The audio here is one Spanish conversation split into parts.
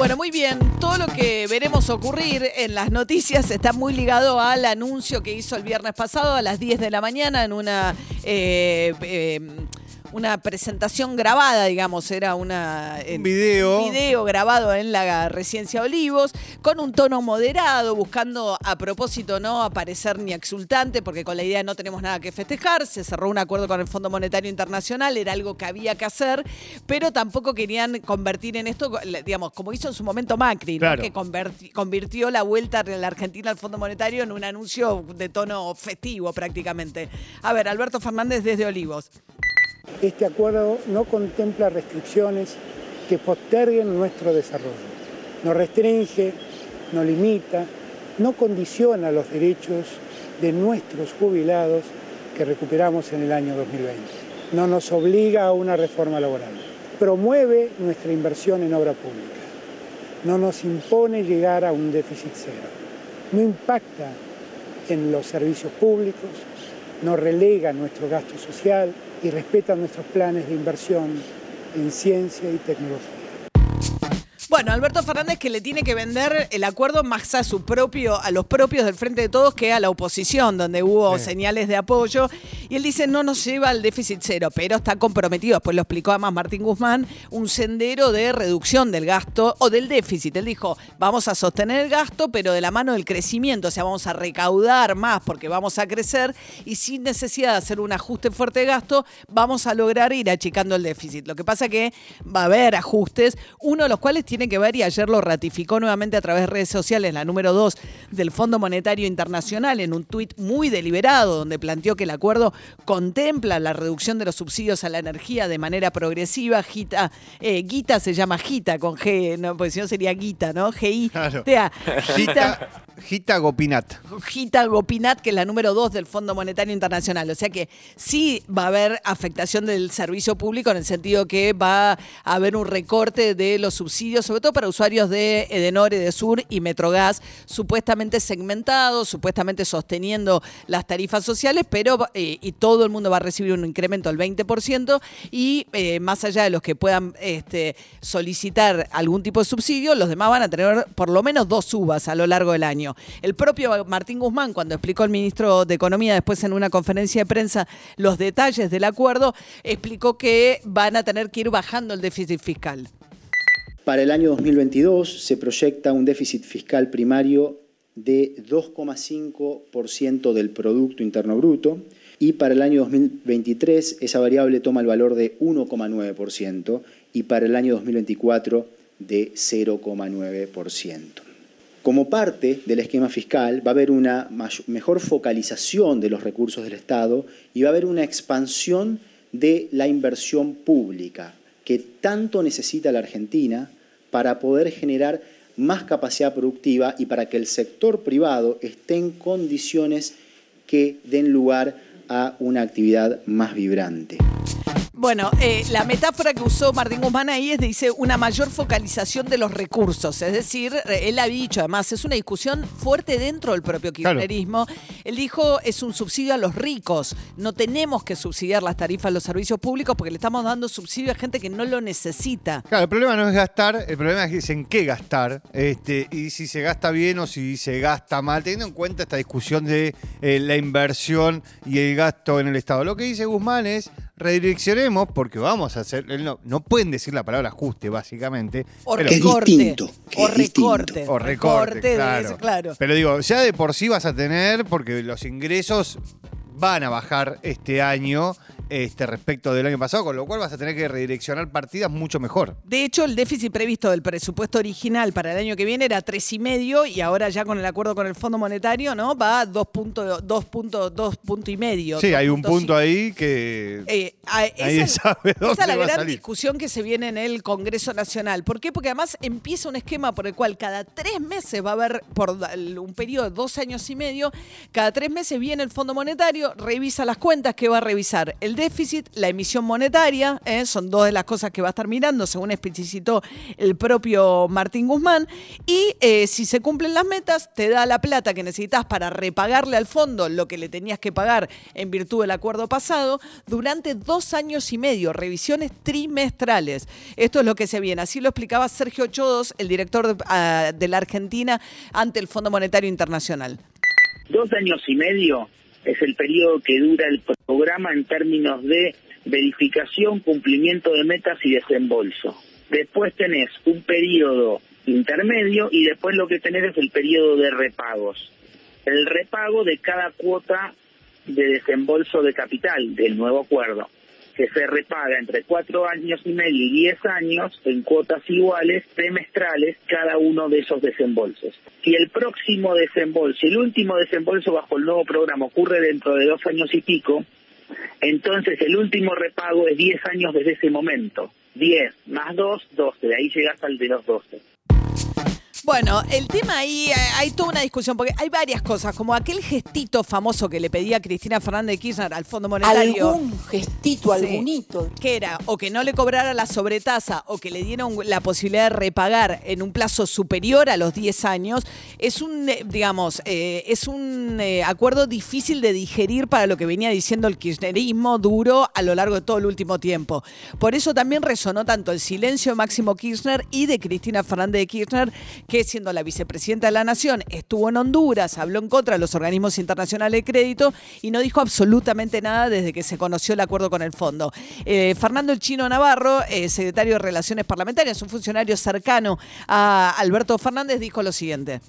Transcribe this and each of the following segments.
Bueno, muy bien. Todo lo que veremos ocurrir en las noticias está muy ligado al anuncio que hizo el viernes pasado a las 10 de la mañana en una eh, eh, una presentación grabada, digamos, era una, un video. Un video grabado en la residencia Olivos, con un tono moderado, buscando a propósito no aparecer ni exultante, porque con la idea de no tenemos nada que festejar, se cerró un acuerdo con el Fondo Monetario Internacional, era algo que había que hacer, pero tampoco querían convertir en esto, digamos, como hizo en su momento Macri, que convirtió la vuelta de la Argentina al Fondo Monetario en un anuncio de tono festivo prácticamente. A ver, Alberto Fernández desde Olivos. Este acuerdo no contempla restricciones que posterguen nuestro desarrollo. No restringe, no limita, no condiciona los derechos de nuestros jubilados que recuperamos en el año 2020. No nos obliga a una reforma laboral. Promueve nuestra inversión en obra pública. No nos impone llegar a un déficit cero. No impacta en los servicios públicos, no relega nuestro gasto social, y respetan nuestros planes de inversión en ciencia y tecnología. Bueno, Alberto Fernández que le tiene que vender el acuerdo más a su propio, a los propios del Frente de Todos que a la oposición, donde hubo señales de apoyo. Y él dice, no nos lleva al déficit cero, pero está comprometido, después lo explicó además Martín Guzmán, un sendero de reducción del gasto o del déficit. Él dijo, vamos a sostener el gasto, pero de la mano del crecimiento, o sea, vamos a recaudar más porque vamos a crecer y sin necesidad de hacer un ajuste fuerte de gasto, vamos a lograr ir achicando el déficit. Lo que pasa que va a haber ajustes, uno de los cuales tiene que ver, y ayer lo ratificó nuevamente a través de redes sociales, la número 2 del Fondo Monetario Internacional, en un tuit muy deliberado, donde planteó que el acuerdo contempla la reducción de los subsidios a la energía de manera progresiva. Gita, eh, Guita se llama Gita con G, no, porque si no sería Guita, ¿no? G-I-T-A. Gita. Gita Gopinat. Gita Gopinat, que es la número 2 del Fondo Monetario Internacional. O sea que sí va a haber afectación del servicio público en el sentido que va a haber un recorte de los subsidios sobre todo para usuarios de Edenor, Edesur y Metrogas, supuestamente segmentados, supuestamente sosteniendo las tarifas sociales, pero eh, y todo el mundo va a recibir un incremento del 20% y eh, más allá de los que puedan este, solicitar algún tipo de subsidio, los demás van a tener por lo menos dos subas a lo largo del año. El propio Martín Guzmán, cuando explicó el ministro de Economía después en una conferencia de prensa los detalles del acuerdo, explicó que van a tener que ir bajando el déficit fiscal. Para el año 2022 se proyecta un déficit fiscal primario de 2,5% del Producto Interno Bruto y para el año 2023 esa variable toma el valor de 1,9% y para el año 2024 de 0,9%. Como parte del esquema fiscal va a haber una mejor focalización de los recursos del Estado y va a haber una expansión de la inversión pública que tanto necesita la Argentina para poder generar más capacidad productiva y para que el sector privado esté en condiciones que den lugar a una actividad más vibrante. Bueno, eh, la metáfora que usó Martín Guzmán ahí es, dice, una mayor focalización de los recursos. Es decir, él ha dicho, además, es una discusión fuerte dentro del propio kirchnerismo. Él dijo, es un subsidio a los ricos. No tenemos que subsidiar las tarifas a los servicios públicos porque le estamos dando subsidio a gente que no lo necesita. Claro, el problema no es gastar, el problema es en qué gastar. Este, y si se gasta bien o si se gasta mal, teniendo en cuenta esta discusión de eh, la inversión y el gasto en el Estado. Lo que dice Guzmán es redireccionemos porque vamos a hacer. No, no pueden decir la palabra ajuste, básicamente. O recorte. o recorte. O recorte, claro. Pero digo, ya de por sí vas a tener, porque los ingresos van a bajar este año este, respecto del año pasado, con lo cual vas a tener que redireccionar partidas mucho mejor. De hecho, el déficit previsto del presupuesto original para el año que viene era tres y medio y ahora ya con el acuerdo con el Fondo Monetario, ¿no? Va a dos puntos, dos puntos, dos puntos y medio. Sí, hay un 2.5. punto ahí que Eh, a- Nadie esa, sabe dónde esa es la va gran salir. discusión que se viene en el Congreso Nacional. ¿Por qué? Porque además empieza un esquema por el cual cada tres meses va a haber, por un periodo de dos años y medio, cada tres meses viene el Fondo Monetario, revisa las cuentas que va a revisar. El déficit, la emisión monetaria, ¿eh? son dos de las cosas que va a estar mirando, según especificó el propio Martín Guzmán. Y eh, si se cumplen las metas, te da la plata que necesitas para repagarle al fondo lo que le tenías que pagar en virtud del acuerdo pasado durante dos años y medio, revisiones trimestrales. Esto es lo que se viene. Así lo explicaba Sergio Chodos, el director de, ah, de la Argentina ante el Fondo Monetario Internacional. Dos años y medio es el periodo que dura el programa en términos de verificación, cumplimiento de metas y desembolso. Después tenés un periodo intermedio y después lo que tenés es el periodo de repagos. El repago de cada cuota de desembolso de capital del nuevo acuerdo, que se repaga entre cuatro años y medio y diez años en cuotas iguales trimestrales cada uno de esos desembolsos. Si el próximo desembolso, el último desembolso bajo el nuevo programa ocurre dentro de dos años y pico, entonces el último repago es 10 años desde ese momento. 10 más 2, 12. De ahí llegas al de los 12. Bueno, el tema ahí, eh, hay toda una discusión, porque hay varias cosas, como aquel gestito famoso que le pedía Cristina Fernández de Kirchner al Fondo Monetario. Algún gestito, Sí. algunito. que era o que no le cobrara la sobretasa o que le dieron la posibilidad de repagar en un plazo superior a los 10 años, es un, eh, digamos, eh, es un eh, acuerdo difícil de digerir para lo que venía diciendo el kirchnerismo duro a lo largo de todo el último tiempo. Por eso también resonó tanto el silencio de Máximo Kirchner y de Cristina Fernández de Kirchner, que siendo la vicepresidenta de la Nación, estuvo en Honduras, habló en contra de los organismos internacionales de crédito y no dijo absolutamente nada desde que se conoció el acuerdo con el fondo. Eh, Fernando El Chino Navarro, eh, secretario de Relaciones Parlamentarias, un funcionario cercano a Alberto Fernández, dijo lo siguiente.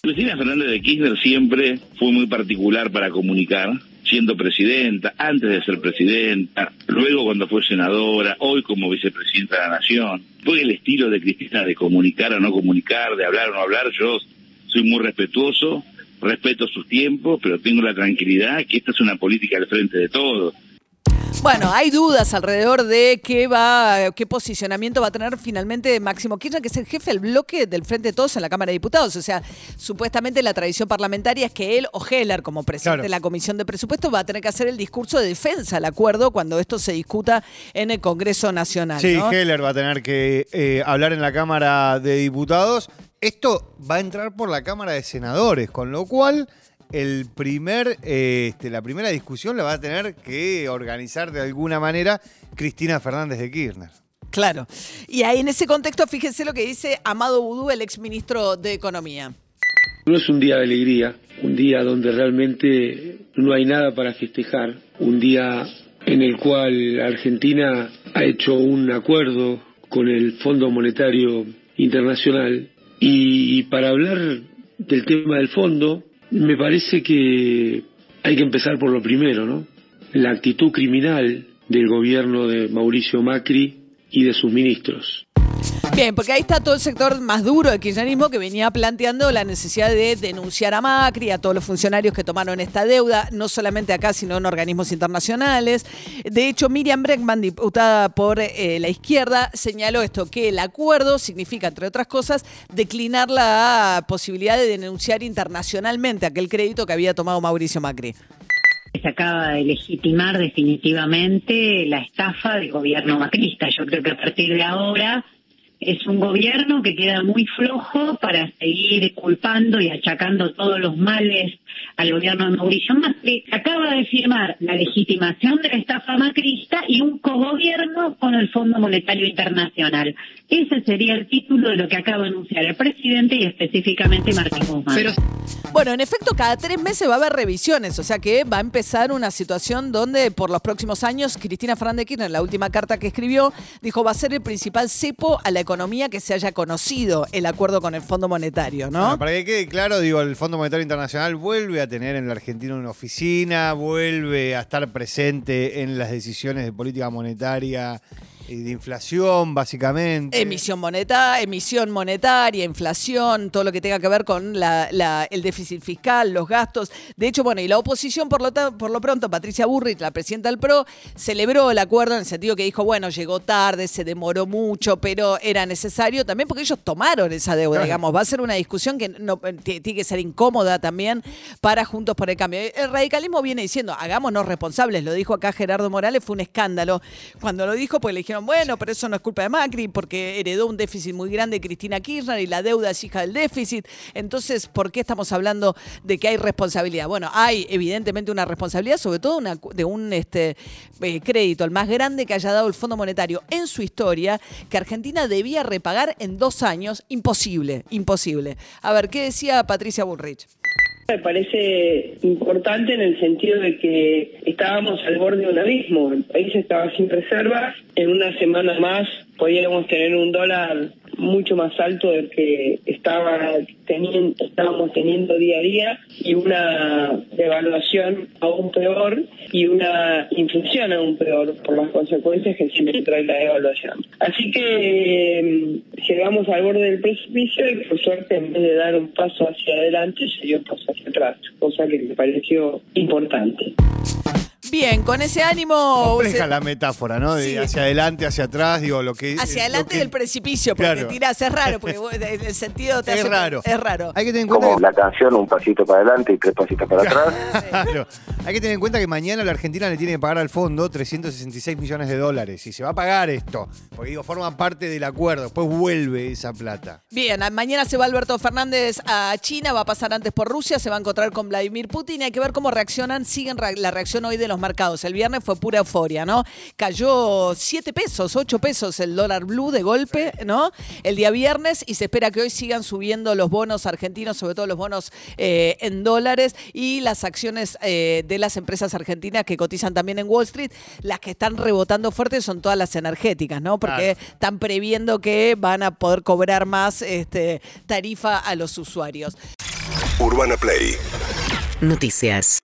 Cristina Fernández de Kirchner siempre fue muy particular para comunicar, siendo presidenta, antes de ser presidenta, luego cuando fue senadora, hoy como vicepresidenta de la Nación. Fue el estilo de Cristina de comunicar o no comunicar, de hablar o no hablar. Yo soy muy respetuoso, respeto sus tiempos, pero tengo la tranquilidad que esta es una política al frente de todos. Bueno, hay dudas alrededor de qué va, qué posicionamiento va a tener finalmente Máximo Kirchner, que es el jefe del bloque del Frente de Todos en la Cámara de Diputados. O sea, supuestamente la tradición parlamentaria es que él o Heller, como presidente Claro. de la Comisión de Presupuestos, va a tener que hacer el discurso de defensa al acuerdo cuando esto se discuta en el Congreso Nacional. Sí, ¿no? Heller va a tener que eh, hablar en la Cámara de Diputados. Esto va a entrar por la Cámara de Senadores, con lo cual el primer, eh, este, la primera discusión la va a tener que organizar de alguna manera Cristina Fernández de Kirchner. Claro. Y ahí en ese contexto, fíjense lo que dice Amado Boudou, el exministro de Economía. No es un día de alegría, un día donde realmente no hay nada para festejar, un día en el cual Argentina ha hecho un acuerdo con el Fondo Monetario Internacional y, para hablar del tema del fondo, me parece que hay que empezar por lo primero, ¿no? La actitud criminal del gobierno de Mauricio Macri y de sus ministros. Bien, porque ahí está todo el sector más duro del kirchnerismo que venía planteando la necesidad de denunciar a Macri, a todos los funcionarios que tomaron esta deuda, no solamente acá, sino en organismos internacionales. De hecho, Miriam Breckman, diputada por eh, la izquierda, señaló esto, que el acuerdo significa, entre otras cosas, declinar la posibilidad de denunciar internacionalmente aquel crédito que había tomado Mauricio Macri. Se acaba de legitimar definitivamente la estafa del gobierno macrista. Yo creo que a partir de ahora es un gobierno que queda muy flojo para seguir culpando y achacando todos los males al gobierno de Mauricio Macri. Acaba de firmar la legitimación de la estafa macrista y un cogobierno con el Fondo Monetario Internacional. Ese sería el título de lo que acaba de anunciar el presidente y específicamente Martín Guzmán. Bueno, en efecto, cada tres meses va a haber revisiones, o sea que va a empezar una situación donde por los próximos años Cristina Fernández de Kirchner, en la última carta que escribió, dijo va a ser el principal cepo a la economía que se haya conocido el acuerdo con el Fondo Monetario, ¿no? Para que quede claro, digo, el Fondo Monetario Internacional vuelve a tener en la Argentina una oficina, vuelve a estar presente en las decisiones de política monetaria y de inflación, básicamente. Emisión monetaria, emisión monetaria, inflación, todo lo que tenga que ver con la- la- el déficit fiscal, los gastos. De hecho, bueno, y la oposición, por lo, por lo pronto, Patricia Burrich, la presidenta del PRO, celebró el acuerdo en el sentido que dijo, bueno, llegó tarde, se demoró mucho, pero era necesario también porque ellos tomaron esa deuda, Claro. digamos. Va a ser una discusión que no, eh, tiene que ser incómoda también para Juntos por el Cambio. El radicalismo viene diciendo, hagámonos responsables, lo dijo acá Gerardo Morales, fue un escándalo. Cuando lo dijo, pues le dijeron, bueno, pero eso no es culpa de Macri, porque heredó un déficit muy grande de Cristina Kirchner y la deuda es hija del déficit. Entonces, ¿por qué estamos hablando de que hay responsabilidad? Bueno, hay evidentemente una responsabilidad, sobre todo de un este, eh, crédito, el más grande que haya dado el Fondo Monetario en su historia, que Argentina debía repagar en dos años. Imposible, imposible. A ver, ¿qué decía Patricia Bullrich? Me parece importante en el sentido de que estábamos al borde de un abismo. El país estaba sin reservas. En una semana más podíamos tener un dólar mucho más alto del que estaba teniendo, estábamos teniendo día a día y una devaluación aún peor y una inflación aún peor por las consecuencias que siempre trae la devaluación. Así que llegamos al borde del precipicio y por suerte en vez de dar un paso hacia adelante se dio un paso hacia atrás, cosa que me pareció importante. Bien, con ese ánimo... Compleja se- la metáfora, ¿no? De Sí. hacia adelante, hacia atrás, digo, lo que... Hacia adelante que- del precipicio, porque Claro. tirás, es raro, porque vos- el el sentido te Es hace- raro. Es raro. Hay que tener en cuenta Como que- la canción, un pasito para adelante y tres pasitos para atrás. Claro. Hay que tener en cuenta que mañana la Argentina le tiene que pagar al fondo 366 millones de dólares. Y se va a pagar esto. Porque digo, forman parte del acuerdo. Después vuelve esa plata. Bien, mañana se va Alberto Fernández a China, va a pasar antes por Rusia, se va a encontrar con Vladimir Putin y hay que ver cómo reaccionan, siguen la reacción hoy de los mercados. El viernes fue pura euforia, ¿no? Cayó 7 pesos, 8 pesos el dólar blue de golpe, ¿no? El día viernes y se espera que hoy sigan subiendo los bonos argentinos, sobre todo los bonos eh, en dólares y las acciones eh, de las empresas argentinas que cotizan también en Wall Street. Las que están rebotando fuerte son todas las energéticas, ¿no? Porque Claro. están previendo que van a poder cobrar más este, tarifa a los usuarios. Urbana Play Noticias.